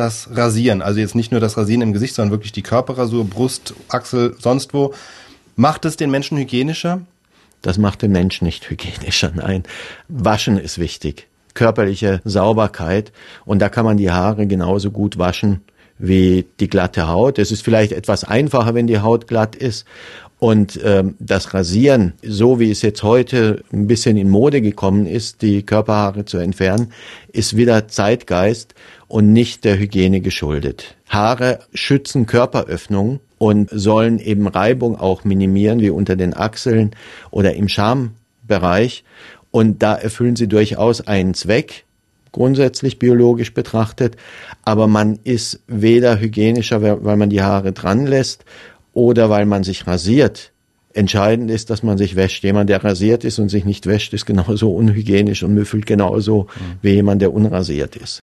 das Rasieren? Also jetzt nicht nur das Rasieren im Gesicht, sondern wirklich die Körperrasur, Brust, Achsel, sonst wo. Macht es den Menschen hygienischer? Das macht den Menschen nicht hygienischer. Nein, waschen ist wichtig. Körperliche Sauberkeit. Und da kann man die Haare genauso gut waschen wie die glatte Haut. Es ist vielleicht etwas einfacher, wenn die Haut glatt ist. Und ähm, das Rasieren, so wie es jetzt heute ein bisschen in Mode gekommen ist, die Körperhaare zu entfernen, ist wieder Zeitgeist und nicht der Hygiene geschuldet. Haare schützen Körperöffnungen und sollen eben Reibung auch minimieren, wie unter den Achseln oder im Schambereich. Und da erfüllen sie durchaus einen Zweck, grundsätzlich biologisch betrachtet, aber man ist weder hygienischer, weil man die Haare dran lässt oder weil man sich rasiert. Entscheidend ist, dass man sich wäscht. Jemand, der rasiert ist und sich nicht wäscht, ist genauso unhygienisch und müffelt genauso mhm. wie jemand, der unrasiert ist.